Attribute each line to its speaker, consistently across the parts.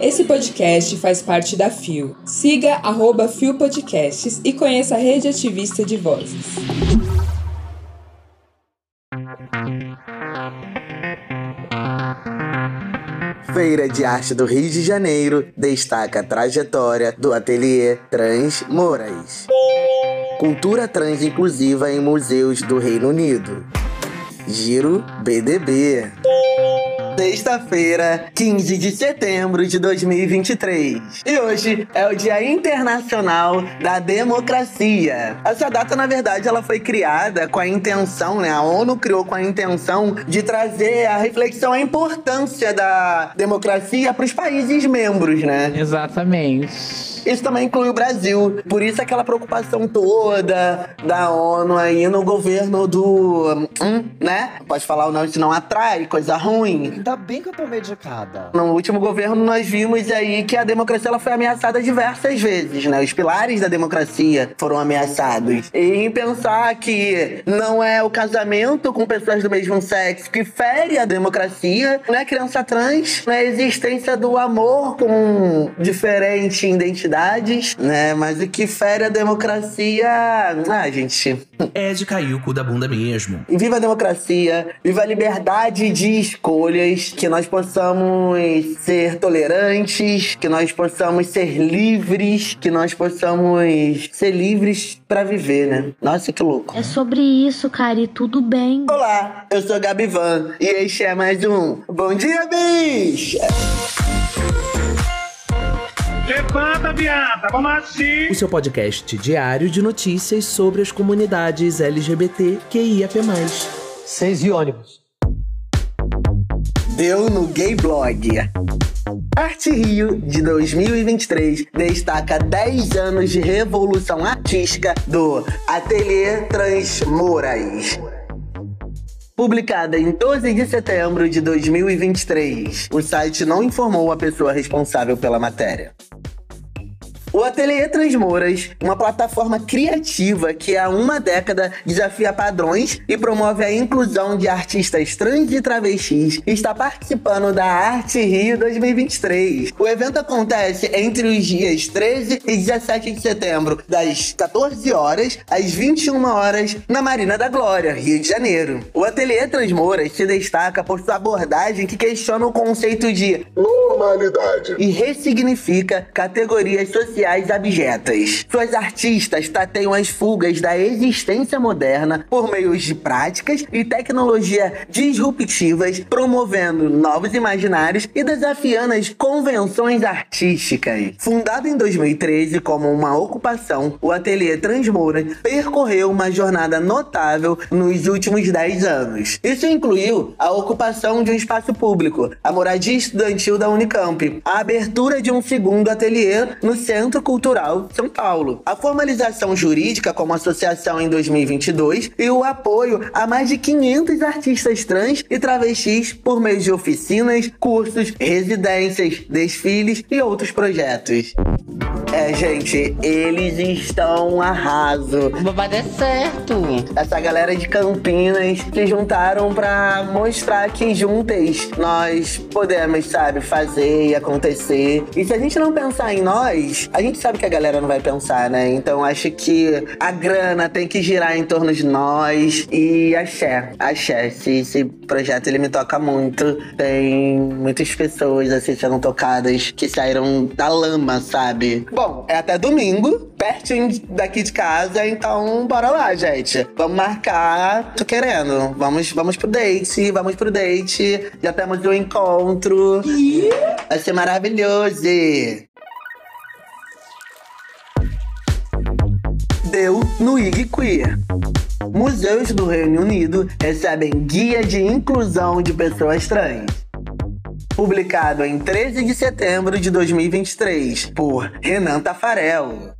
Speaker 1: Esse podcast faz parte da FIO. Siga arroba FIO Podcasts e conheça a rede ativista de vozes.
Speaker 2: Feira de Arte do Rio de Janeiro destaca a trajetória do ateliê Trans Moraes. Cultura trans inclusiva em museus do Reino Unido. Giro BDB. Sexta-feira, 15 de setembro de 2023. E hoje é o Dia Internacional da Democracia. Essa data, na verdade, ela foi criada com a intenção, né? A ONU criou com a intenção de trazer a reflexão, a importância da democracia para os países membros, né?
Speaker 3: Exatamente.
Speaker 2: Isso também inclui o Brasil. Por isso aquela preocupação toda da ONU aí no governo do. Hum, né? Pode falar o nome, senão atrai, coisa ruim.
Speaker 4: Ainda bem que eu tô medicada.
Speaker 2: No último governo, nós vimos aí que a democracia ela foi ameaçada diversas vezes, né? Os pilares da democracia foram ameaçados. E em pensar que não é o casamento com pessoas do mesmo sexo que fere a democracia, não é criança trans, não é a existência do amor com diferente identidade né? Mas o que fere a democracia. Ah, gente.
Speaker 5: É de cair o cu da bunda mesmo.
Speaker 2: Viva a democracia, viva a liberdade de escolhas, que nós possamos ser tolerantes, que nós possamos ser livres, que nós possamos ser livres para viver, né? Nossa, que louco.
Speaker 6: É sobre isso, Cari, tudo bem.
Speaker 2: Olá, eu sou Gabi Van e este é mais um Bom Dia, bicho!
Speaker 7: Levanta, viada, vamos assistir.
Speaker 5: O seu podcast diário de notícias sobre as comunidades LGBT QIAP+.
Speaker 4: Seis e ônibus.
Speaker 2: Deu no Gay Blog. Arte Rio de 2023 destaca 10 anos de revolução artística do Ateliê Trans Moraes. Publicada em 12 de setembro de 2023, o site não informou a pessoa responsável pela matéria. O Ateliê Transmoras, uma plataforma criativa que há uma década desafia padrões e promove a inclusão de artistas trans e travestis, está participando da Arte Rio 2023. O evento acontece entre os dias 13 e 17 de setembro, das 14 horas às 21 horas, na Marina da Glória, Rio de Janeiro. O Ateliê Transmoras se destaca por sua abordagem que questiona o conceito de normalidade e ressignifica categorias sociais sociais abjetas. Suas artistas tateiam as fugas da existência moderna por meio de práticas e tecnologia disruptivas, promovendo novos imaginários e desafiando as convenções artísticas. Fundado em 2013 como uma ocupação, o Ateliê Transmoura percorreu uma jornada notável nos últimos 10 anos. Isso incluiu a ocupação de um espaço público, a moradia estudantil da Unicamp, a abertura de um segundo ateliê no centro Centro Cultural São Paulo, a formalização jurídica como associação em 2022 e o apoio a mais de 500 artistas trans e travestis por meio de oficinas, cursos, residências, desfiles e outros projetos. É, gente, eles estão arraso.
Speaker 3: O babado é certo.
Speaker 2: Essa galera de Campinas se juntaram pra mostrar que juntas nós podemos, sabe, fazer e acontecer. E se a gente não pensar em nós, a gente sabe que a galera não vai pensar, né? Então acho que a grana tem que girar em torno de nós e axé. Axé. Esse, esse projeto ele me toca muito. Tem muitas pessoas assim sendo tocadas que saíram da lama, sabe? Bom, é até domingo, pertinho daqui de casa, então bora lá, gente. Vamos marcar. Tô querendo. Vamos, vamos pro date, vamos pro date. Já temos um encontro. Vai ser maravilhoso. Deu no IG Queer. Museus do Reino Unido recebem guia de inclusão de pessoas trans publicado em 13 de setembro de 2023 por Renan Tafarel.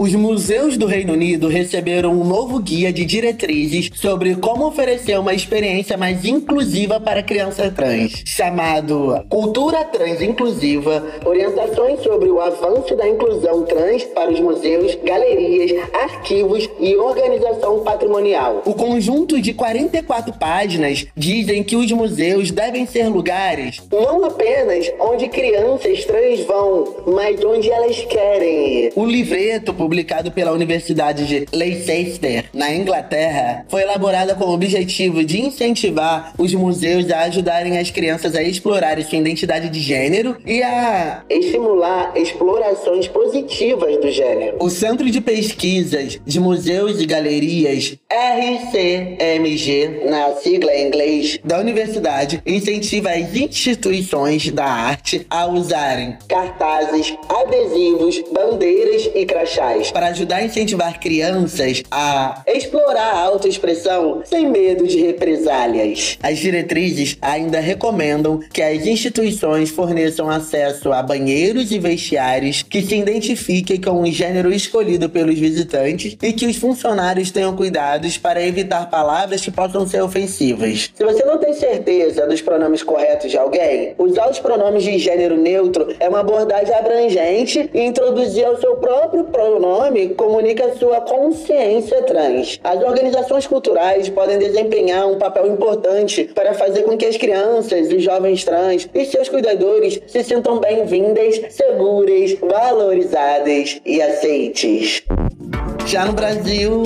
Speaker 2: Os museus do Reino Unido receberam um novo guia de diretrizes sobre como oferecer uma experiência mais inclusiva para crianças trans, chamado Cultura Trans Inclusiva, orientações sobre o avanço da inclusão trans para os museus, galerias, arquivos e organização patrimonial. O conjunto de 44 páginas dizem que os museus devem ser lugares não apenas onde crianças trans vão, mas onde elas querem ir. O livreto, publicado pela Universidade de Leicester, na Inglaterra, foi elaborado com o objetivo de incentivar os museus a ajudarem as crianças a explorarem sua identidade de gênero e a estimular explorações positivas do gênero. O Centro de Pesquisas de Museus e Galerias, RCMG, na sigla em inglês, da universidade, incentiva as instituições da arte a usarem cartazes, adesivos, bandeiras e crachás para ajudar a incentivar crianças a explorar a autoexpressão sem medo de represálias. As diretrizes ainda recomendam que as instituições forneçam acesso a banheiros e vestiários que se identifiquem com o gênero escolhido pelos visitantes e que os funcionários tenham para evitar palavras que possam ser ofensivas. Se você não tem certeza dos pronomes corretos de alguém, usar os pronomes de gênero neutro é uma abordagem abrangente e introduzir o seu próprio pronome comunica sua consciência trans. As organizações culturais podem desempenhar um papel importante para fazer com que as crianças e jovens trans e seus cuidadores se sintam bem-vindas, seguras, valorizadas e aceites. Já no Brasil,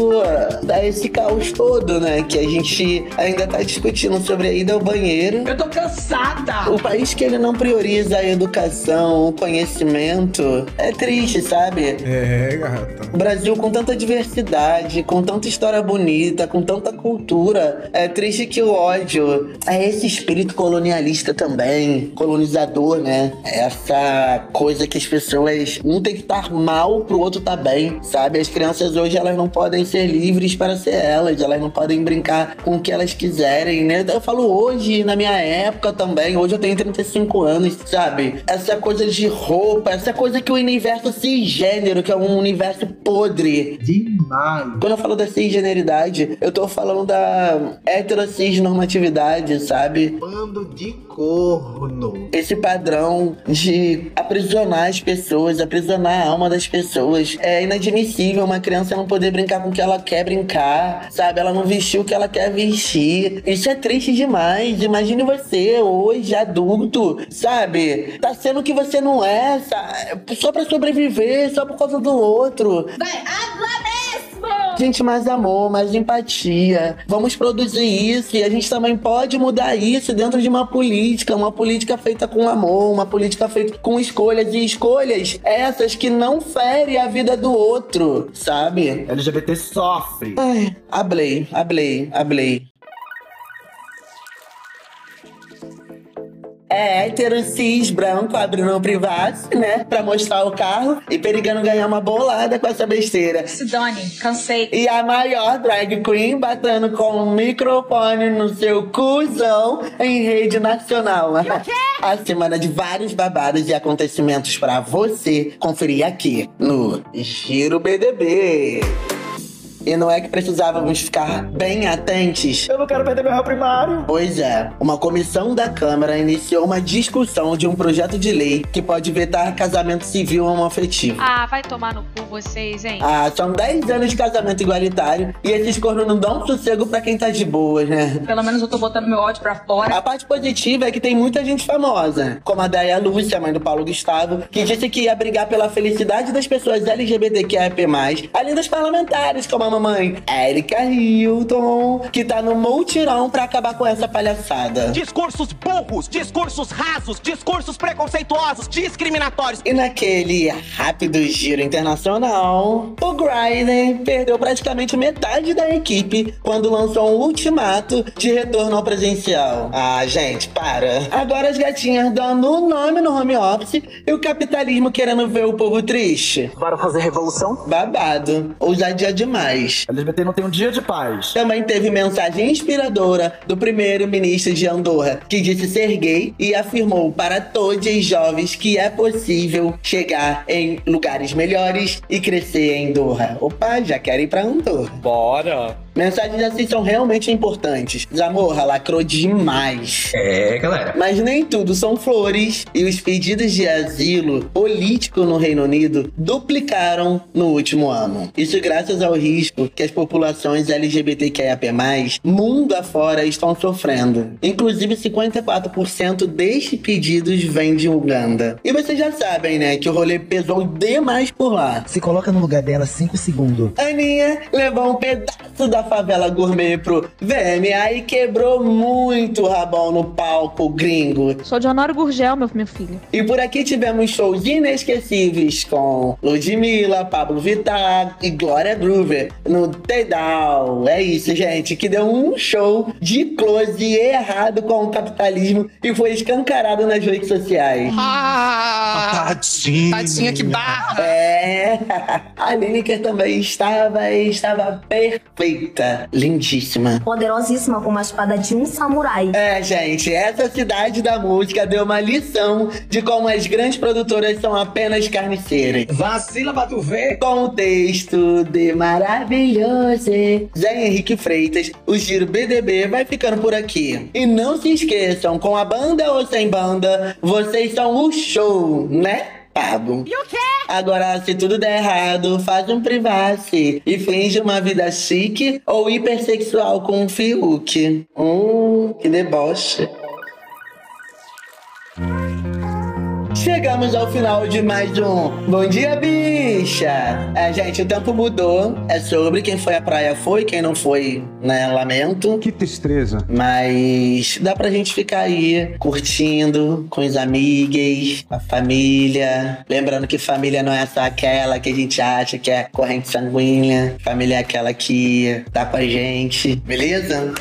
Speaker 2: dá esse caos todo, né? Que a gente ainda tá discutindo sobre a ida ao banheiro.
Speaker 3: Eu tô cansada!
Speaker 2: O país que ele não prioriza a educação, o conhecimento, é triste, sabe?
Speaker 8: É, gata.
Speaker 2: O Brasil com tanta diversidade, com tanta história bonita, com tanta cultura, é triste que o ódio é esse espírito colonialista também, colonizador, né? Essa coisa que as pessoas um tem que estar mal pro outro tá bem, sabe? As crianças hoje elas não podem ser livres para ser elas, elas não podem brincar com o que elas quiserem, né? Eu falo hoje, na minha época também, hoje eu tenho 35 anos, sabe? Essa coisa de roupa, essa coisa que o universo cisgênero, que é um universo podre.
Speaker 8: Demais.
Speaker 2: Quando eu falo da cisgeneridade, eu tô falando da heterocisnormatividade, sabe?
Speaker 8: Bando de corno.
Speaker 2: Esse padrão de aprisionar as pessoas, aprisionar a alma das pessoas. É inadmissível uma criança não poder brincar com o que ela quer brincar, sabe? Ela não vestir o que ela quer vestir. Isso é triste demais. Imagine você hoje, adulto, sabe? Tá sendo o que você não é, sabe? Só pra sobreviver, só por causa do outro.
Speaker 9: Vai, mesmo!
Speaker 2: Gente, mais amor, mais empatia. Vamos produzir isso e a gente também pode mudar isso dentro de uma política, uma política feita com amor, uma política feita com escolhas e escolhas essas que não ferem a vida do outro, sabe?
Speaker 8: LGBT sofre.
Speaker 2: Ai, ablei, ablei, ablei. É hétero, cis, branco, abrindo um privado, né? Pra mostrar o carro e perigando ganhar uma bolada com essa besteira.
Speaker 9: Sidone, cansei.
Speaker 2: E a maior drag queen batendo com um microfone no seu cuzão em rede nacional. A semana de vários babados e acontecimentos pra você conferir aqui no Giro BDB. E não é que precisávamos ficar bem atentos?
Speaker 4: Eu não quero perder meu réu primário.
Speaker 2: Pois é, uma comissão da Câmara iniciou uma discussão de um projeto de lei que pode vetar casamento civil homoafetivo.
Speaker 10: Ah, vai tomar no cu vocês, hein?
Speaker 2: Ah, são 10 anos de casamento igualitário e esses cornos não dão sossego pra quem tá de boas, né?
Speaker 9: Pelo menos eu tô botando meu ódio pra fora.
Speaker 2: A parte positiva é que tem muita gente famosa, como a Daya Lúcia, mãe do Paulo Gustavo, que disse que ia brigar pela felicidade das pessoas LGBTQIA+, além das parlamentares, como a mamãe Erika Hilton, que tá no multirão pra acabar com essa palhaçada.
Speaker 11: Discursos burros, discursos rasos, discursos preconceituosos, discriminatórios.
Speaker 2: E naquele rápido giro internacional, o Griden perdeu praticamente metade da equipe quando lançou um ultimato de retorno ao presencial. Ah, gente, para. Agora as gatinhas dando o nome no home office e o capitalismo querendo ver o povo triste.
Speaker 4: Para fazer revolução?
Speaker 2: Babado. Ousadia demais. Paz.
Speaker 8: LGBT não tem um dia de paz.
Speaker 2: Também teve mensagem inspiradora do primeiro-ministro de Andorra, que disse ser gay e afirmou para todos os jovens que é possível chegar em lugares melhores e crescer em Andorra. Opa, já quero ir pra Andorra.
Speaker 12: Bora!
Speaker 2: Mensagens assim são realmente importantes. Zamorra lacrou demais.
Speaker 12: É, galera.
Speaker 2: Mas nem tudo são flores e os pedidos de asilo político no Reino Unido duplicaram no último ano. Isso graças ao risco que as populações LGBTQIAP+, mundo afora, estão sofrendo. Inclusive, 54% destes pedidos vêm de Uganda. E vocês já sabem, né, que o rolê pesou demais por lá.
Speaker 4: Se coloca no lugar dela 5 segundos.
Speaker 2: Aninha levou um pedaço da favela gourmet pro VMA e quebrou muito o rabão no palco gringo.
Speaker 13: Sou de Honório Gurgel, meu, meu filho.
Speaker 2: E por aqui tivemos shows inesquecíveis com Ludmilla, Pablo Vittar e Glória Groover no Teidal. É isso, gente, que deu um show de close errado com o capitalismo e foi escancarado nas redes sociais.
Speaker 12: Ah!
Speaker 11: Tadinha.
Speaker 12: Tadinha, que barra!
Speaker 2: É, a Lineker também estava e estava perfeita, lindíssima.
Speaker 14: Poderosíssima como a espada de um samurai.
Speaker 2: É, gente, essa cidade da música deu uma lição de como as grandes produtoras são apenas carniceiras.
Speaker 8: Vacila pra tu ver.
Speaker 2: Com o texto de maravilhoso Zé Henrique Freitas, o Giro BDB vai ficando por aqui. E não se esqueçam, com a banda ou sem banda, vocês são o show, né? Pablo.
Speaker 9: E o quê?
Speaker 2: Agora, se tudo der errado, faz um privacy e finge uma vida chique ou hipersexual com um Fiuk. Hum, que deboche. Chegamos ao final de mais um Bom Dia Bicha! É, gente, o tempo mudou. É sobre quem foi à praia foi, quem não foi, né? Lamento.
Speaker 15: Que tristeza.
Speaker 2: Mas dá pra gente ficar aí curtindo com os amigos, com a família. Lembrando que família não é só aquela que a gente acha que é corrente sanguínea. Família é aquela que tá com a gente, beleza?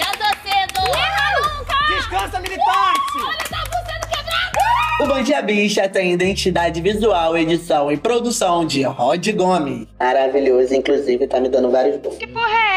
Speaker 2: Bom Dia Bicha tem identidade visual, edição e produção de Rod Gomes. Maravilhoso, inclusive tá me dando vários bons.
Speaker 10: Que porra é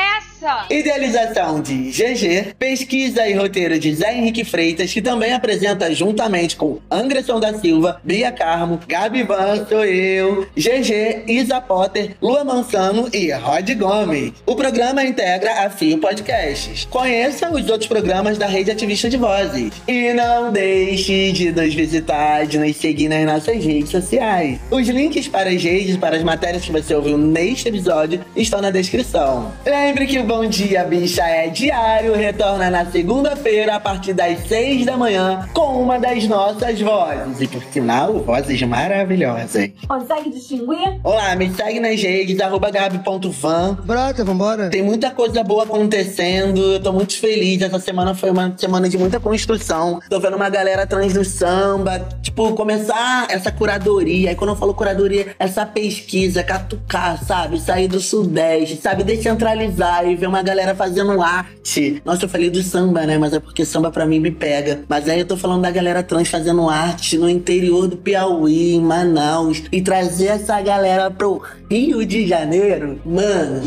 Speaker 10: essa?
Speaker 2: Idealização de GG, pesquisa e roteiro de Zé Henrique Freitas, que também apresenta juntamente com Anderson da Silva, Bia Carmo, Gabi Van, sou eu, GG, Isa Potter, Lua Mansano e Rod Gomes. O programa integra a Fio Podcasts. Conheça os outros programas da Rede Ativista de Vozes. E não deixe de nos visitar, de nos seguir nas nossas redes sociais. Os links para as redes, para as matérias que você ouviu neste episódio, estão na descrição. Lembre que o Bom Dia Bicha é diário, retorna na segunda-feira a partir das seis da manhã com uma das nossas vozes. E por sinal, vozes maravilhosas.
Speaker 14: Consegue distinguir?
Speaker 2: Olá, me segue nas redes, arroba gabi.fan.
Speaker 4: Brota, vambora.
Speaker 2: Tem muita coisa boa acontecendo, eu tô muito feliz. Essa semana foi uma semana de muita construção. Tô vendo uma galera trans no samba, tipo, começar essa curadoria. Aí quando eu falo curadoria, essa pesquisa, catucar, sabe? Sair do Sudeste, sabe? Descentralizar e ver uma galera fazendo arte. Nossa, eu falei do samba, né? Mas é porque samba pra mim me pega. Mas aí eu tô falando da galera trans fazendo arte no interior do Piauí, em Manaus. E trazer essa galera pro Rio de Janeiro. Mano,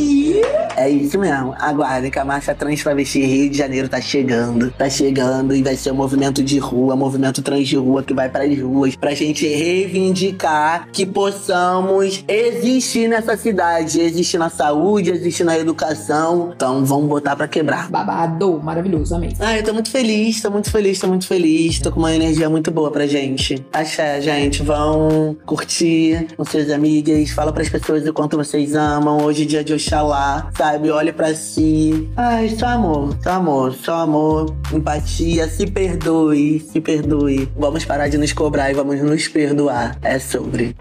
Speaker 2: é isso mesmo. Aguardem que a Marcha Trans Travesti Rio de Janeiro tá chegando. Tá chegando e vai ser um movimento de rua, movimento trans de rua que vai pras ruas. Pra gente reivindicar que possamos existir nessa cidade. Existir na saúde, existir na educação. Então vamos botar pra quebrar.
Speaker 1: Babado, maravilhoso, amei.
Speaker 2: Ah, eu tô muito feliz, tô muito feliz, tô muito feliz. Tô com uma energia muito boa pra gente. Axé, gente. Vão curtir com seus amigas. Fala pras pessoas o quanto vocês amam. Hoje é dia de Oxalá, sabe? Olha pra si. Ai, só amor, só amor, só amor. Empatia, se perdoe, se perdoe. Vamos parar de nos cobrar e vamos nos perdoar. É sobre.